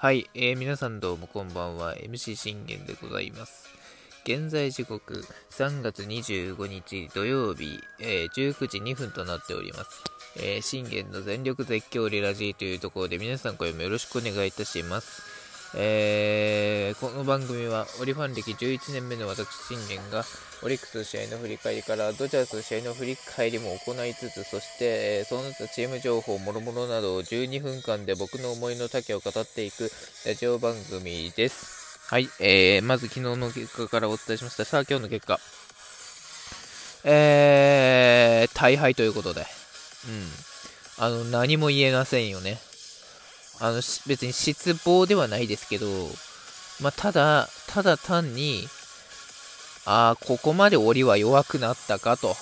はい、えー、皆さんどうもこんばんは。MC 信玄でございます。現在時刻3月25日土曜日、えー、19時2分となっております。えー、信玄の全力絶叫リラジーというところで皆さんこれもよろしくお願いいたします。えー、この番組はオリファン歴11年目の私信玄がオリックス試合の振り返りからドジャース試合の振り返りも行いつつそしてえ、その他チーム情報もろもろなどを12分間で僕の思いの丈を語っていくラジオ番組です。はい、えー、まず昨日の結果からお伝えしました。さあ今日の結果。えー、大敗ということで。うん。あの何も言えませんよね。あの、別に失望ではないですけど、まあ、ただ、ただ単に、ああ、ここまで檻は弱くなったかと。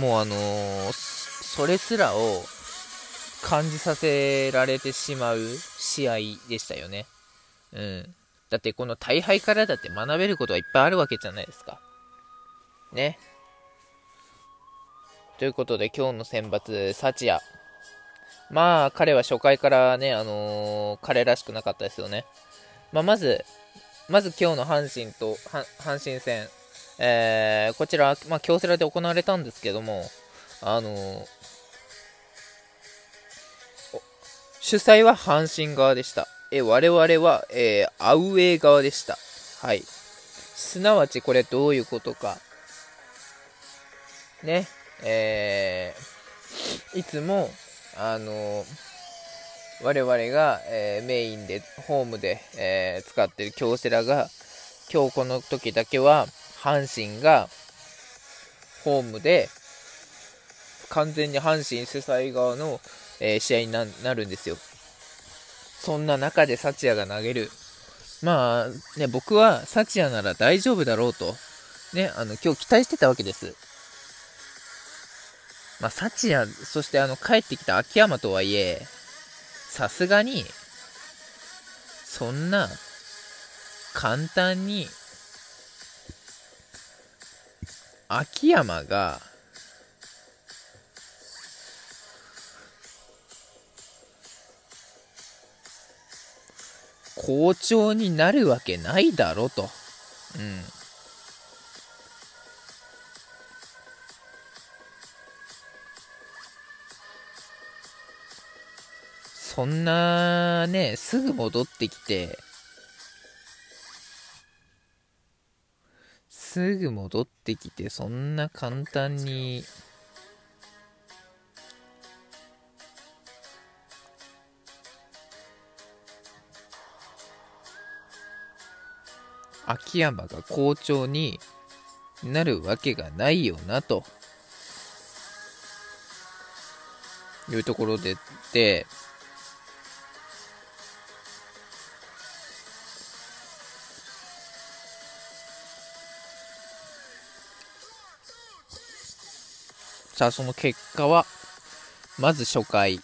もうあのー、それすらを感じさせられてしまう試合でしたよね。うん。だってこの大敗からだって学べることはいっぱいあるわけじゃないですか。ね。ということで今日の選抜、サチア。まあ、彼は初回からね、あのー、彼らしくなかったですよね。まあ、まず、まず今日の阪神と、阪神戦、えー、こちら、まあ、京セラで行われたんですけども、あのー、主催は阪神側でした。え我々は、えー、アウェー側でした。はい。すなわちこれどういうことか。ね。えー、いつも、あの我々が、えー、メインでホームで、えー、使ってる京セラが今日この時だけは阪神がホームで完全に阪神主催側の、えー、試合になるんですよ。そんな中でサチアが投げる。まあね僕はサチアなら大丈夫だろうと。ねあの今日期待してたわけです。まあ、サチヤ、そしてあの、帰ってきた秋山とはいえ、さすがに、そんな、簡単に、秋山が、好調になるわけないだろうと。うん。そんなね、すぐ戻ってきて、すぐ戻ってきて、そんな簡単に、秋山が好調になるわけがないよなというところででさあ、その結果は、まず初回、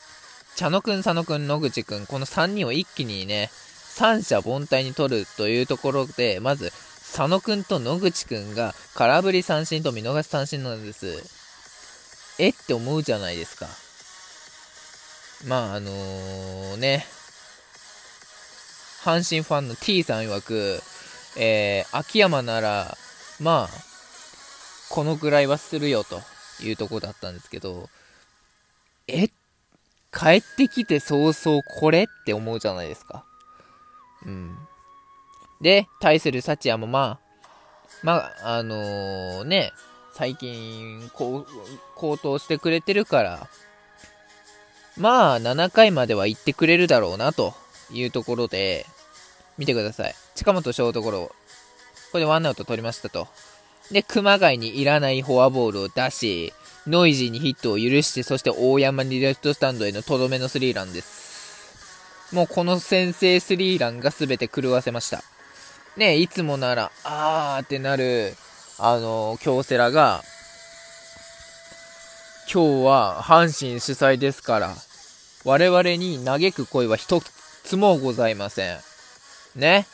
茶野くん、佐野くん、野口くん、この3人を一気にね、三者凡退に取るというところで、まず、佐野くんと野口くんが空振り三振と見逃し三振なんです。えって思うじゃないですか。まあ、あのー、ね、阪神ファンの T さん曰く、えー、秋山なら、まあ、このぐらいはするよと。いうとこだったんですけど、え帰ってきて早々これって思うじゃないですか。うん。で、対するサチヤもまあ、まあ、あのー、ね、最近、こう、高騰してくれてるから、まあ、7回までは行ってくれるだろうな、というところで、見てください。近本ショートゴロ。これでワンアウト取りましたと。で、熊谷にいらないフォアボールを出し、ノイジーにヒットを許して、そして大山にレフトスタンドへのとどめのスリーランです。もうこの先制スリーランが全て狂わせました。ねいつもなら、あーってなる、あの、京セラが、今日は阪神主催ですから、我々に嘆く声は一つもございません。ね？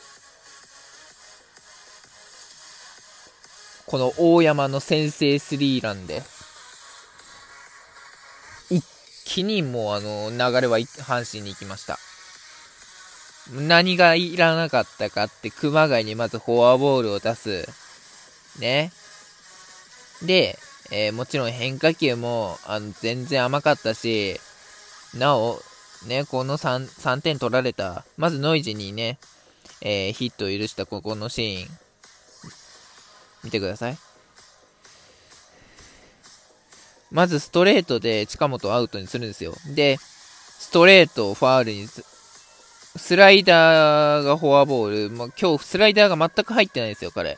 この大山の先制スリーランで、一気にもうあの、流れは阪神に行きました。何がいらなかったかって熊谷にまずフォアボールを出す。ね。で、えー、もちろん変化球もあの全然甘かったし、なお、ね、この 3, 3点取られた、まずノイジーにね、えー、ヒットを許したここのシーン、見てください。まずストレートで近本をアウトにするんですよ。で、ストレートをファールにす、スライダーがフォアボール、まあ、今日スライダーが全く入ってないんですよ、彼。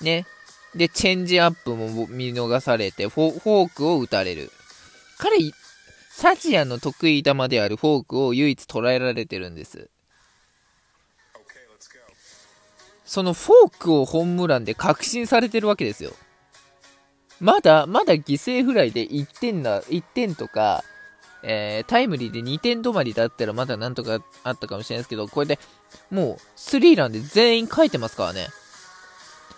ね。で、チェンジアップも見逃されて、フォークを打たれる。彼、サチアの得意球であるフォークを唯一捉えられてるんです。そのフォークをホームランで確信されてるわけですよ。まだ、まだ犠牲フライで1点だ、1点とか、えー、タイムリーで2点止まりだったらまだなんとかあったかもしれないですけど、これでもうスリーランで全員書いてますからね。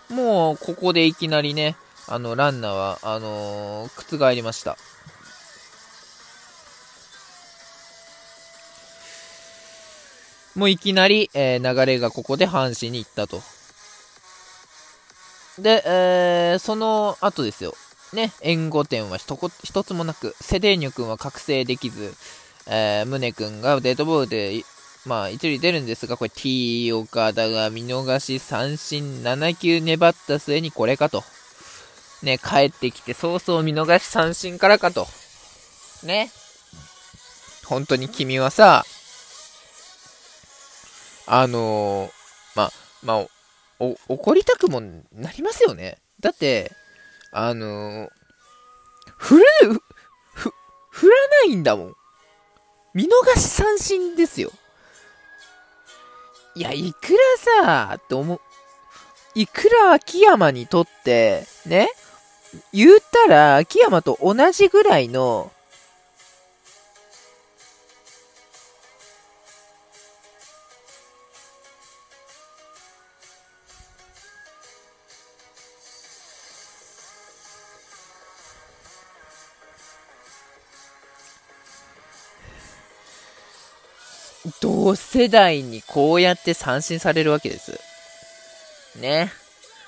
もうここでいきなりね、あのランナーは、あのー、覆りました。もういきなり、えー、流れがここで阪神に行ったと。で、えー、その後ですよ。ね、援護点は一つもなく、セデーニョ君は覚醒できず、えー、宗君がデッドボールで、まあ、一塁出るんですが、これ T 岡田が見逃し三振7球粘った末にこれかと。ね、帰ってきて早々見逃し三振からかと。ね。本当に君はさ、あのー、ま、まあ、お、怒りたくもなりますよね。だって、あのー、振る、ふ、振らないんだもん。見逃し三振ですよ。いや、いくらさ、って思う、いくら秋山にとって、ね、言ったら秋山と同じぐらいの同世代にこうやって三振されるわけです。ね。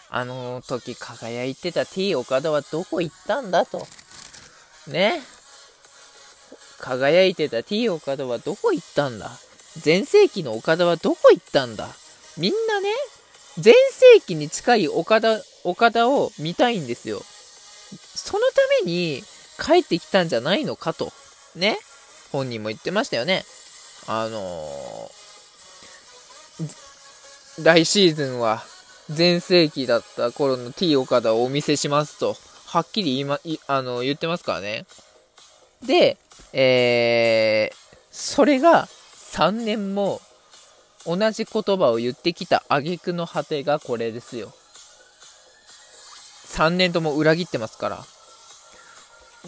あの時輝いてた T 岡田はどこ行ったんだと。ね。輝いてた T 岡田はどこ行ったんだ全盛期の岡田はどこ行ったんだみんなね、全盛期に近い岡田、岡田を見たいんですよ。そのために帰ってきたんじゃないのかと。ね。本人も言ってましたよね。あのー、来シーズンは全盛期だった頃の T 岡田をお見せしますと、はっきり言ま、いあの、言ってますからね。で、えー、それが3年も同じ言葉を言ってきた挙句の果てがこれですよ。3年とも裏切ってますから。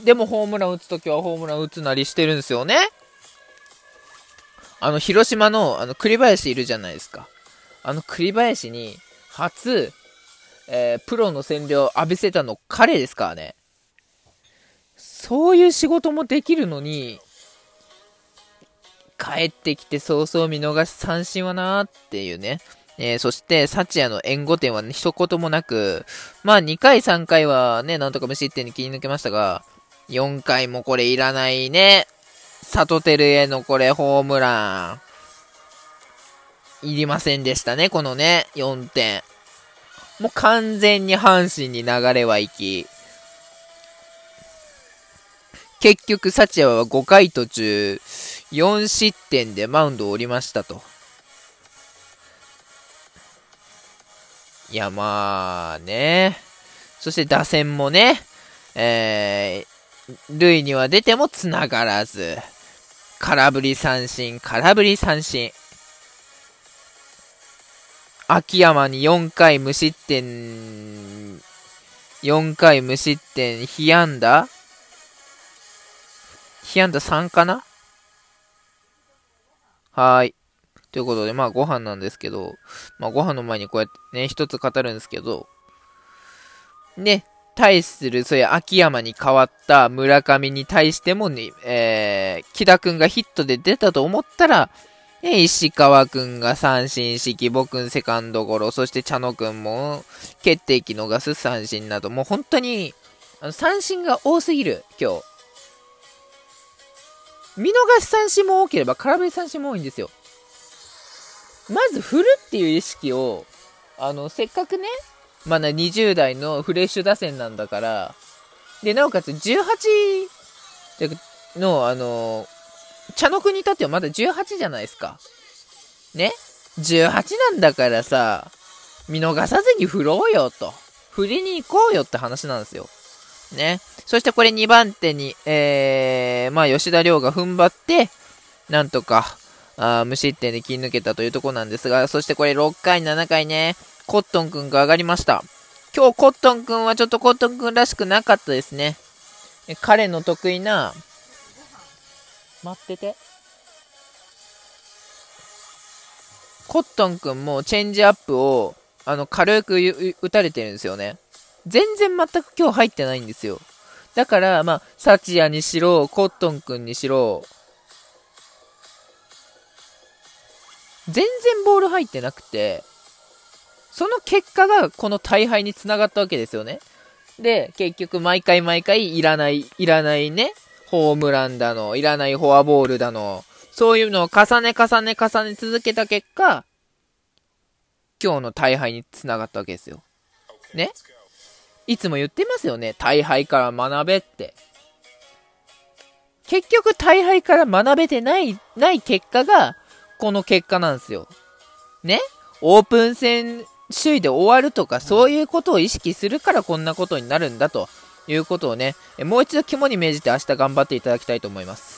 でもホームラン打つときはホームラン打つなりしてるんですよね。あの、広島の、あの、栗林いるじゃないですか。あの、栗林に、初、えー、プロの占領浴びせたの彼ですからね。そういう仕事もできるのに、帰ってきて早々見逃し三振はなーっていうね。えー、そして、サチアの援護点は、ね、一言もなく、まあ2回3回はね、なんとか無失点に切り抜けましたが、4回もこれいらないね。サトテルへのこれホームラン。いりませんでしたね、このね、4点。もう完全に阪神に流れは行き、結局、サチアは5回途中、4失点でマウンドを降りましたと。いや、まあね。そして打線もね、えー、塁には出ても繋がらず。空振り三振、空振り三振。秋山に4回無失点、4回無失点、被安打？被安打3かな？はーい。ということで、まあご飯なんですけど、まあご飯の前にこうやってね、一つ語るんですけど、ね、対する、そういう秋山に変わった村上に対してもね、えー、木田くんがヒットで出たと思ったら、で、石川くんが三振式、僕んセカンドゴロ、そして茶野くんも決定機逃す三振など、もう本当に、あの三振が多すぎる、今日。見逃し三振も多ければ空振り三振も多いんですよ。まず振るっていう意識を、あの、せっかくね、まだ20代のフレッシュ打線なんだから、で、なおかつ18の、あの、茶の国にとってはまだ18じゃないですか。ね ?18 なんだからさ、見逃さずに振ろうよと。振りに行こうよって話なんですよ。ね？そしてこれ2番手に、えー、まあ吉田亮が踏ん張って、なんとか、あ無失点で切り抜けたというとこなんですが、そしてこれ6回、7回ね、コットンくんが上がりました。今日コットンくんはちょっとコットンくんらしくなかったですね。彼の得意な、待ってて。コットンくんもチェンジアップを、あの、軽く打たれてるんですよね。全然全く今日入ってないんですよ。だから、まあ、サチヤにしろ、コットンくんにしろ、全然ボール入ってなくて、その結果がこの大敗につながったわけですよね。で、結局毎回毎回いらない、いらないね、ホームランだの、いらないフォアボールだの、そういうのを重ね重ね重ね続けた結果、今日の大敗につながったわけですよ。ね？いつも言ってますよね。大敗から学べって。結局大敗から学べてない、ない結果が、この結果なんですよ。ね？オープン戦首位で終わるとか、そういうことを意識するからこんなことになるんだということをね、もう一度肝に銘じて明日頑張っていただきたいと思います。